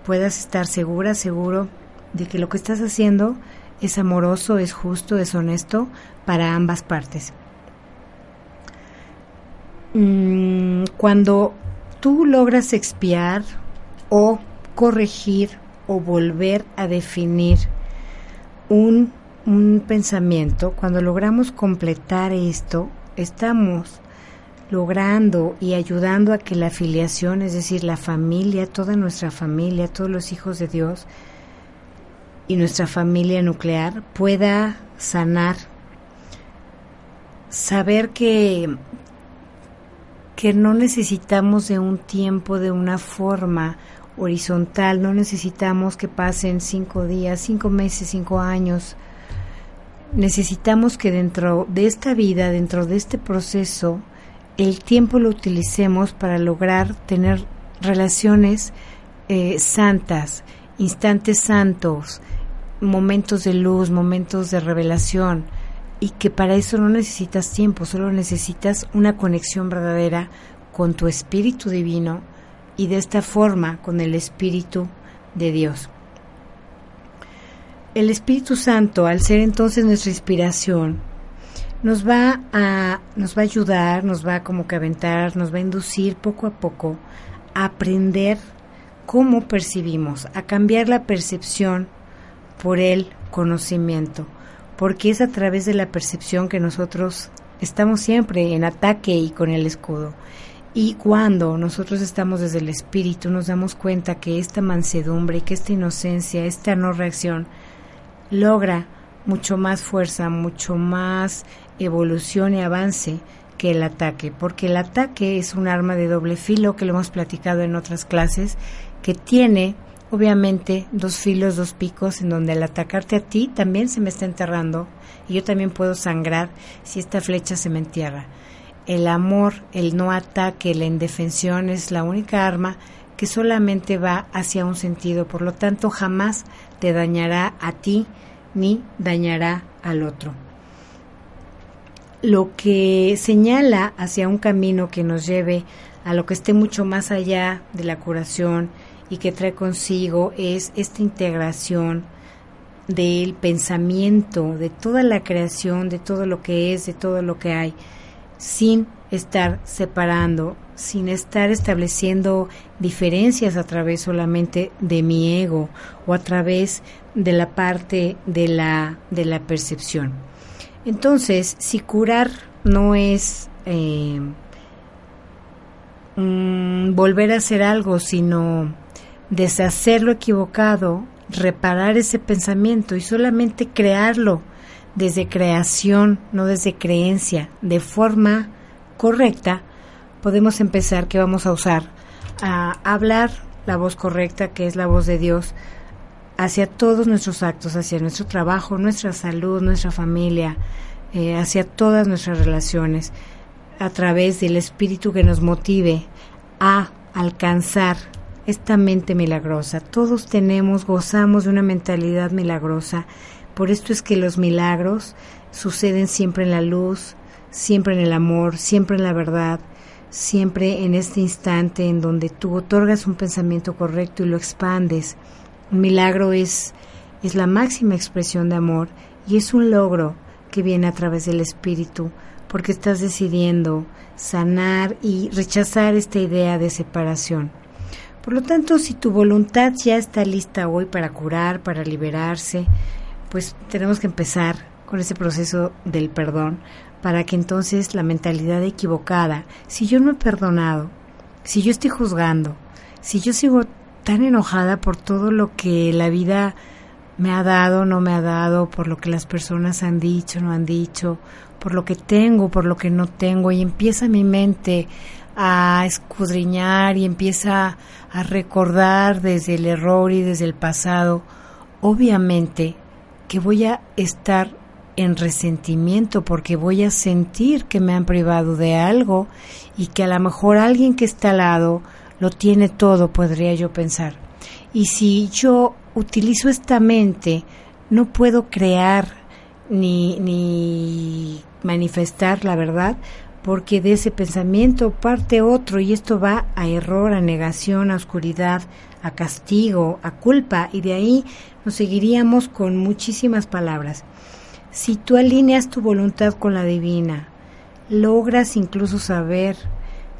puedas estar segura, seguro de que lo que estás haciendo es amoroso, es justo, es honesto para ambas partes. Mm, cuando tú logras expiar o corregir o volver a definir un, pensamiento, cuando logramos completar esto, estamos logrando y ayudando a que la afiliación, es decir, la familia, toda nuestra familia, todos los hijos de Dios y nuestra familia nuclear pueda sanar, saber que que no necesitamos de un tiempo, de una forma horizontal, no necesitamos que pasen cinco días, cinco meses, cinco años. Necesitamos que dentro de esta vida, dentro de este proceso, el tiempo lo utilicemos para lograr tener relaciones eh, santas, instantes santos, momentos de luz, momentos de revelación y que para eso no necesitas tiempo, solo necesitas una conexión verdadera con tu espíritu divino y de esta forma con el espíritu de Dios. El Espíritu Santo, al ser entonces nuestra inspiración, nos va a nos va a ayudar, nos va como que aventar, nos va a inducir poco a poco a aprender cómo percibimos, a cambiar la percepción por el conocimiento porque es a través de la percepción que nosotros estamos siempre en ataque y con el escudo. Y cuando nosotros estamos desde el espíritu, nos damos cuenta que esta mansedumbre, que esta inocencia, esta no reacción, logra mucho más fuerza, mucho más evolución y avance que el ataque, porque el ataque es un arma de doble filo que lo hemos platicado en otras clases, que tiene obviamente dos filos, dos picos, en donde al atacarte a ti también se me está enterrando y yo también puedo sangrar si esta flecha se me entierra. El amor, el no ataque, la indefensión es la única arma que solamente va hacia un sentido, por lo tanto jamás te dañará a ti ni dañará al otro. Lo que señala hacia un camino que nos lleve a lo que esté mucho más allá de la curación, y que trae consigo es esta integración del pensamiento, de toda la creación, de todo lo que es, de todo lo que hay, sin estar separando, sin estar estableciendo diferencias a través solamente de mi ego o a través de la parte de la, de la percepción. Entonces, si curar no es eh, volver a hacer algo, sino deshacer lo equivocado, reparar ese pensamiento y solamente crearlo desde creación, no desde creencia, de forma correcta, podemos empezar que vamos a usar a hablar la voz correcta, que es la voz de Dios, hacia todos nuestros actos, hacia nuestro trabajo, nuestra salud, nuestra familia, eh, hacia todas nuestras relaciones, a través del espíritu que nos motive a alcanzar esta mente milagrosa. Todos tenemos, gozamos de una mentalidad milagrosa. Por esto es que los milagros suceden siempre en la luz, siempre en el amor, siempre en la verdad, siempre en este instante en donde tú otorgas un pensamiento correcto y lo expandes. Un milagro es, es la máxima expresión de amor y es un logro que viene a través del espíritu porque estás decidiendo sanar y rechazar esta idea de separación. Por lo tanto, si tu voluntad ya está lista hoy para curar, para liberarse, pues tenemos que empezar con ese proceso del perdón para que entonces la mentalidad equivocada, si yo no he perdonado, si yo estoy juzgando, si yo sigo tan enojada por todo lo que la vida me ha dado, no me ha dado, por lo que las personas han dicho, no han dicho, por lo que tengo, por lo que no tengo, y empieza mi mente a escudriñar y empieza a recordar desde el error y desde el pasado, obviamente que voy a estar en resentimiento porque voy a sentir que me han privado de algo y que a lo mejor alguien que está al lado lo tiene todo, podría yo pensar. Y si yo utilizo esta mente, no puedo crear ni, ni manifestar la verdad, porque de ese pensamiento parte otro y esto va a error, a negación, a oscuridad, a castigo, a culpa y de ahí nos seguiríamos con muchísimas palabras. Si tú alineas tu voluntad con la divina, logras incluso saber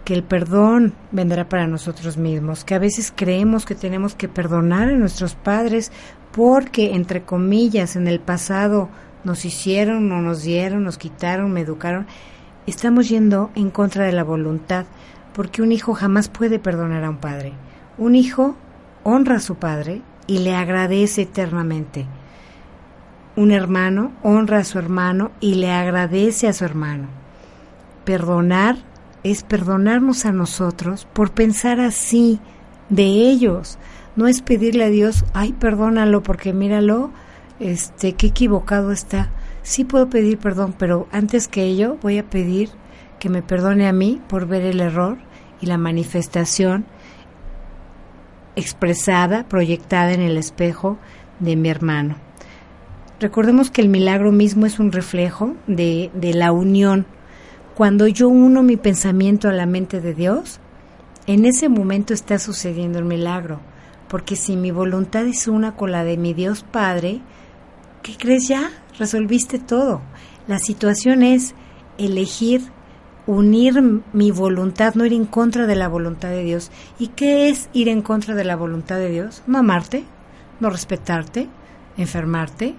que el perdón vendrá para nosotros mismos, que a veces creemos que tenemos que perdonar a nuestros padres porque, entre comillas, en el pasado nos hicieron, no nos dieron, nos quitaron, me educaron. Estamos yendo en contra de la voluntad, porque un hijo jamás puede perdonar a un padre. Un hijo honra a su padre y le agradece eternamente. Un hermano honra a su hermano y le agradece a su hermano. Perdonar es perdonarnos a nosotros por pensar así de ellos. No es pedirle a Dios, ay, perdónalo porque míralo, este, qué equivocado está. Sí puedo pedir perdón, pero antes que ello voy a pedir que me perdone a mí por ver el error y la manifestación expresada, proyectada en el espejo de mi hermano. Recordemos que el milagro mismo es un reflejo de, de la unión cuando yo uno mi pensamiento a la mente de Dios, en ese momento está sucediendo el milagro, porque si mi voluntad es una con la de mi Dios Padre, ¿qué crees ya? Resolviste todo. La situación es elegir unir mi voluntad, no ir en contra de la voluntad de Dios. ¿Y qué es ir en contra de la voluntad de Dios? No amarte, no respetarte, enfermarte,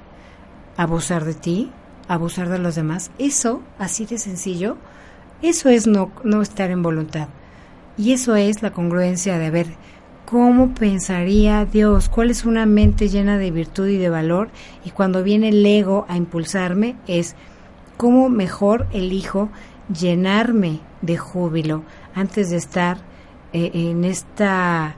abusar de ti, abusar de los demás. Eso, así de sencillo, eso es no, no estar en voluntad. Y eso es la congruencia de ver cómo pensaría Dios, cuál es una mente llena de virtud y de valor. Y cuando viene el ego a impulsarme es cómo mejor elijo llenarme de júbilo antes de estar eh, en esta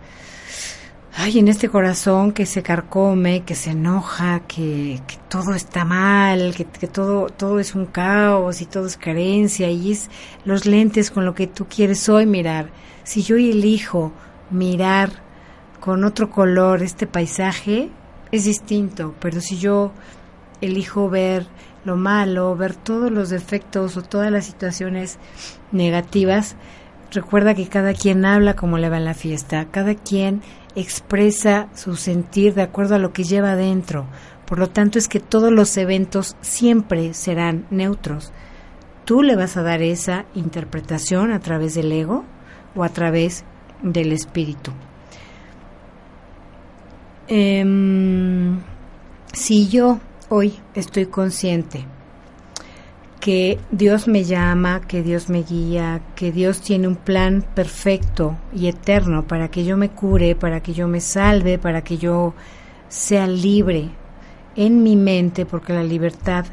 ay, en este corazón que se carcome, que se enoja, que, todo está mal, que, todo, todo es un caos y todo es carencia y es los lentes con lo que tú quieres hoy mirar. Si yo elijo mirar con otro color este paisaje, es distinto, pero si yo elijo ver lo malo, ver todos los defectos o todas las situaciones negativas, recuerda que cada quien habla como le va en la fiesta, cada quien expresa su sentir de acuerdo a lo que lleva adentro. Por lo tanto es que todos los eventos siempre serán neutros. Tú le vas a dar esa interpretación a través del ego o a través del espíritu. Em, si yo hoy estoy consciente que Dios me llama, que Dios me guía, que Dios tiene un plan perfecto y eterno para que yo me cure, para que yo me salve, para que yo sea libre en mi mente, porque la libertad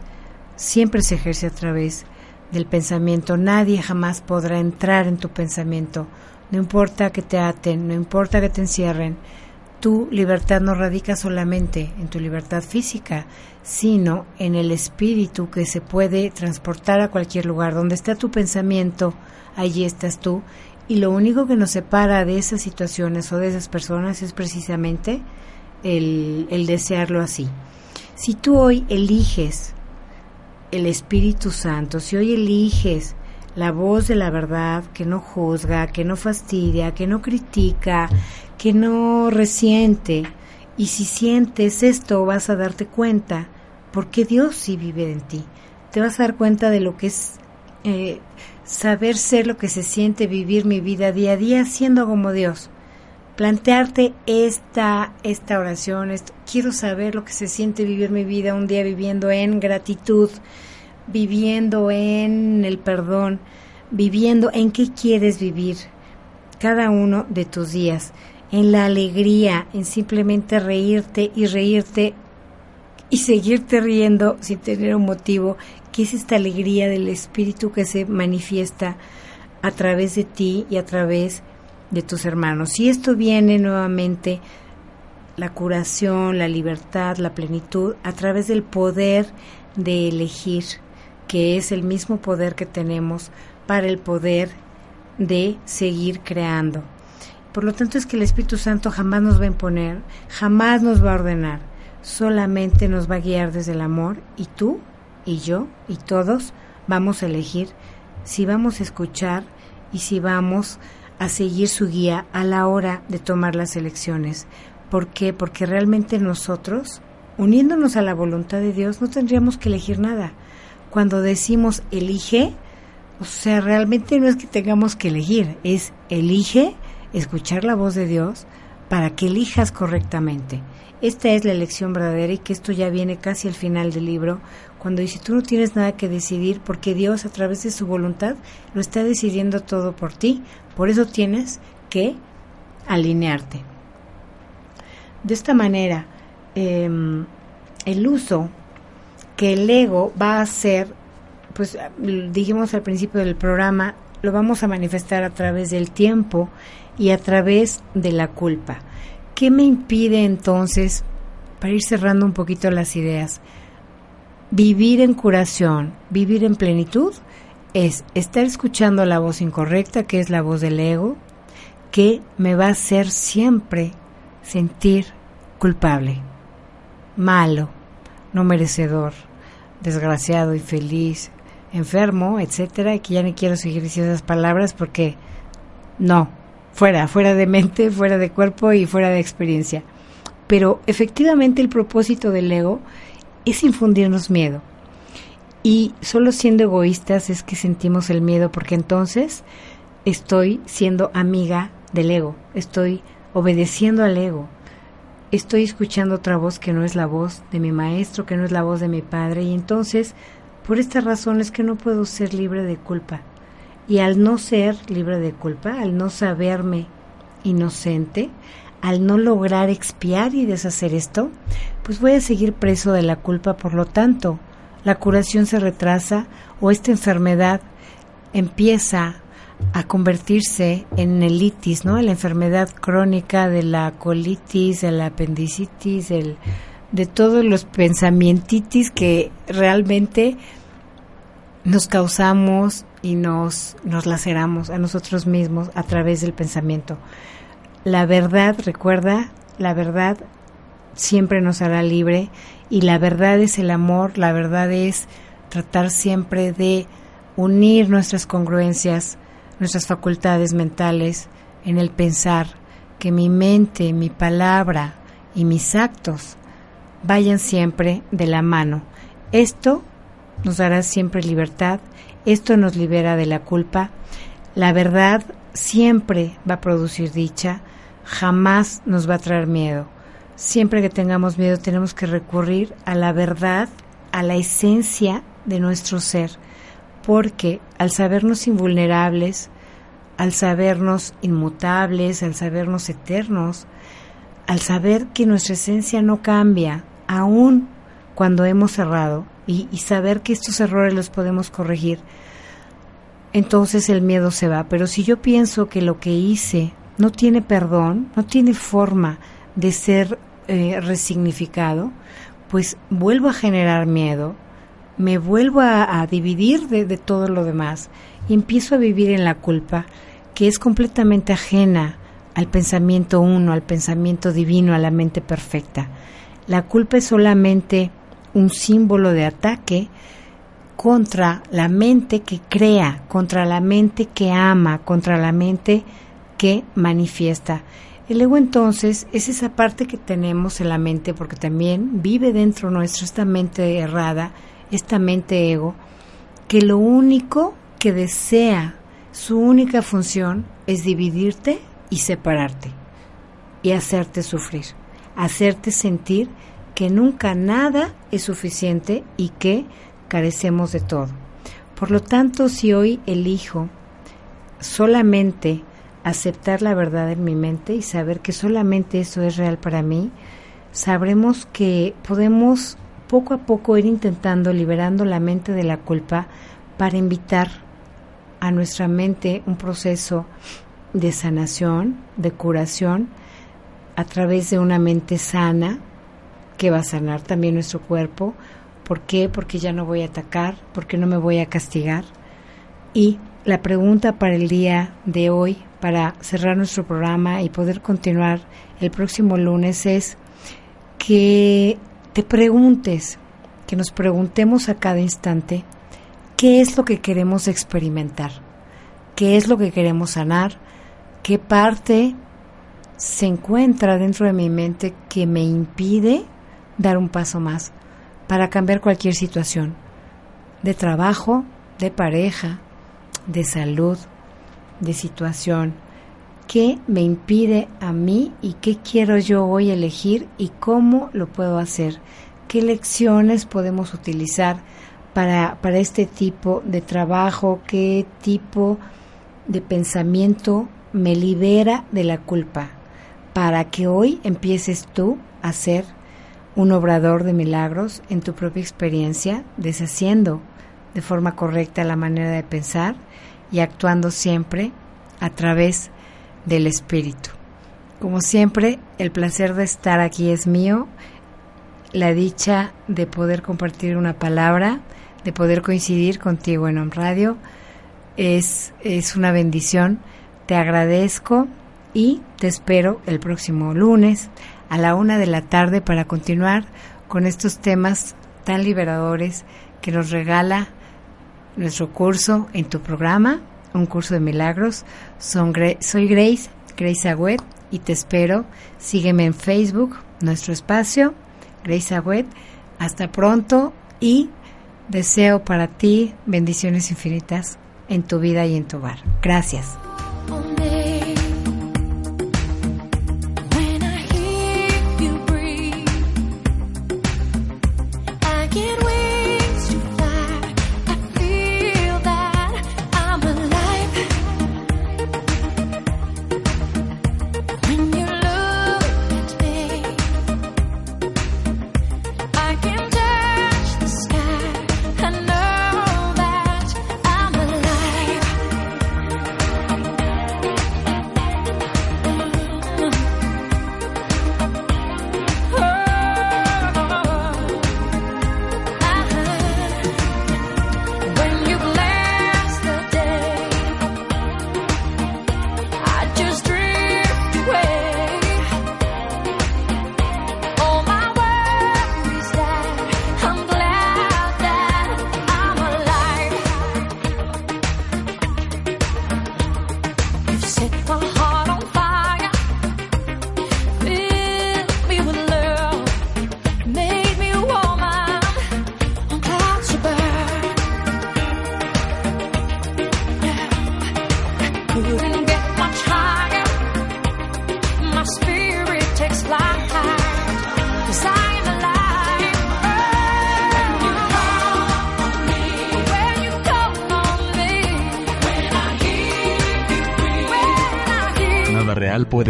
siempre se ejerce a través del pensamiento. Nadie jamás podrá entrar en tu pensamiento. No importa que te aten, no importa que te encierren, tu libertad no radica solamente en tu libertad física, sino en el espíritu que se puede transportar a cualquier lugar. Donde está tu pensamiento, allí estás tú. Y lo único que nos separa de esas situaciones o de esas personas es precisamente el, el desearlo así. Si tú hoy eliges el Espíritu Santo, si hoy eliges la voz de la verdad que no juzga, que no fastidia, que no critica, que no resiente. Y si sientes esto vas a darte cuenta, porque Dios sí vive en ti. Te vas a dar cuenta de lo que es eh, saber ser lo que se siente vivir mi vida día a día siendo como Dios. Plantearte esta, esta oración, quiero saber lo que se siente vivir mi vida un día viviendo en gratitud, viviendo en el perdón, viviendo en qué quieres vivir cada uno de tus días en la alegría, en simplemente reírte y reírte y seguirte riendo sin tener un motivo, que es esta alegría del espíritu que se manifiesta a través de ti y a través de tus hermanos. Si esto viene nuevamente, la curación, la libertad, la plenitud, a través del poder de elegir, que es el mismo poder que tenemos para el poder de seguir creando. Por lo tanto es que el Espíritu Santo jamás nos va a imponer, jamás nos va a ordenar, solamente nos va a guiar desde el amor y tú y yo y todos vamos a elegir si vamos a escuchar y si vamos a seguir su guía a la hora de tomar las elecciones. ¿Por qué? Porque realmente nosotros, uniéndonos a la voluntad de Dios, no tendríamos que elegir nada. Cuando decimos elige, o sea, realmente no es que tengamos que elegir, es elige escuchar la voz de Dios para que elijas correctamente. Esta es la elección verdadera y que esto ya viene casi al final del libro, cuando dice tú no tienes nada que decidir porque Dios a través de su voluntad lo está decidiendo todo por ti, por eso tienes que alinearte. De esta manera, em, el uso que el ego va a hacer, pues dijimos al principio del programa, lo vamos a manifestar a través del tiempo y a través de la culpa. ¿Qué me impide entonces, para ir cerrando un poquito las ideas, vivir en curación, vivir en plenitud? Es estar escuchando la voz incorrecta, que es la voz del ego, que me va a hacer siempre sentir culpable, malo, no merecedor, desgraciado, infeliz, enfermo, etcétera, que ya no quiero seguir diciendo esas palabras porque no, fuera, fuera de mente, fuera de cuerpo y fuera de experiencia. Pero efectivamente el propósito del ego es infundirnos miedo. Y solo siendo egoístas es que sentimos el miedo porque entonces estoy siendo amiga del ego, estoy obedeciendo al ego, estoy escuchando otra voz que no es la voz de mi maestro, que no es la voz de mi padre y entonces por esta razón es que no puedo ser libre de culpa. Y al no ser libre de culpa, al no saberme inocente, al no lograr expiar y deshacer esto, pues voy a seguir preso de la culpa. Por lo tanto, la curación se retrasa o esta enfermedad empieza a convertirse en nelitis, ¿no? La enfermedad crónica de la colitis, de la apendicitis, de todos los pensamientitis que realmente nos causamos y nos, nos laceramos a nosotros mismos a través del pensamiento. La verdad, recuerda, la verdad siempre nos hará libre y la verdad es el amor, la verdad es tratar siempre de unir nuestras congruencias, nuestras facultades mentales en el pensar, que mi mente, mi palabra y mis actos vayan siempre de la mano. Esto nos dará siempre libertad, esto nos libera de la culpa, la verdad siempre va a producir dicha, jamás nos va a traer miedo. Siempre que tengamos miedo tenemos que recurrir a la verdad, a la esencia de nuestro ser, porque al sabernos invulnerables, al sabernos inmutables, al sabernos eternos, al saber que nuestra esencia no cambia, aun cuando hemos errado, y, saber que estos errores los podemos corregir, entonces el miedo se va. Pero si yo pienso que lo que hice no tiene perdón, no tiene forma de ser eh, resignificado, pues vuelvo a generar miedo, me vuelvo a, dividir de, de, todo lo demás y empiezo a vivir en la culpa, que es completamente ajena al pensamiento uno, al pensamiento divino, a la mente perfecta. La culpa es solamente un símbolo de ataque contra la mente que crea, contra la mente que ama, contra la mente que manifiesta. El ego entonces es esa parte que tenemos en la mente porque también vive dentro nuestro esta mente errada, esta mente ego, que lo único que desea, su única función es dividirte y separarte y hacerte sufrir, hacerte sentir que nunca nada es suficiente y que carecemos de todo. Por lo tanto, si hoy elijo solamente aceptar la verdad en mi mente y saber que solamente eso es real para mí, sabremos que podemos poco a poco ir intentando liberando la mente de la culpa para invitar a nuestra mente un proceso de sanación, de curación, a través de una mente sana que va a sanar también nuestro cuerpo. ¿Por qué? Porque ya no voy a atacar, porque no me voy a castigar. Y la pregunta para el día de hoy, para cerrar nuestro programa y poder continuar el próximo lunes, es que te preguntes, que nos preguntemos a cada instante, ¿qué es lo que queremos experimentar? ¿Qué es lo que queremos sanar? ¿Qué parte se encuentra dentro de mi mente que me impide dar un paso más para cambiar cualquier situación de trabajo, de pareja, de salud, de situación, qué me impide a mí y qué quiero yo hoy elegir y cómo lo puedo hacer, qué lecciones podemos utilizar para, para este tipo de trabajo, qué tipo de pensamiento me libera de la culpa, para que hoy empieces tú a ser un obrador de milagros en tu propia experiencia, deshaciendo de forma correcta la manera de pensar y actuando siempre a través del Espíritu. Como siempre, el placer de estar aquí es mío, la dicha de poder compartir una palabra, de poder coincidir contigo en un radio, es, es una bendición. Te agradezco y te espero el próximo lunes a la una de la tarde para continuar con estos temas tan liberadores que nos regala nuestro curso en tu programa, un curso de milagros. Son, soy Grace, Grace Agüed, y te espero. Sígueme en Facebook, nuestro espacio, Grace Agüed. Hasta pronto y deseo para ti bendiciones infinitas en tu vida y en tu hogar. Gracias.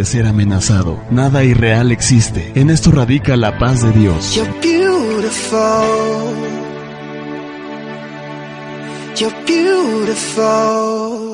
Ser amenazado. Nada irreal existe. En esto radica la paz de Dios. Beautiful.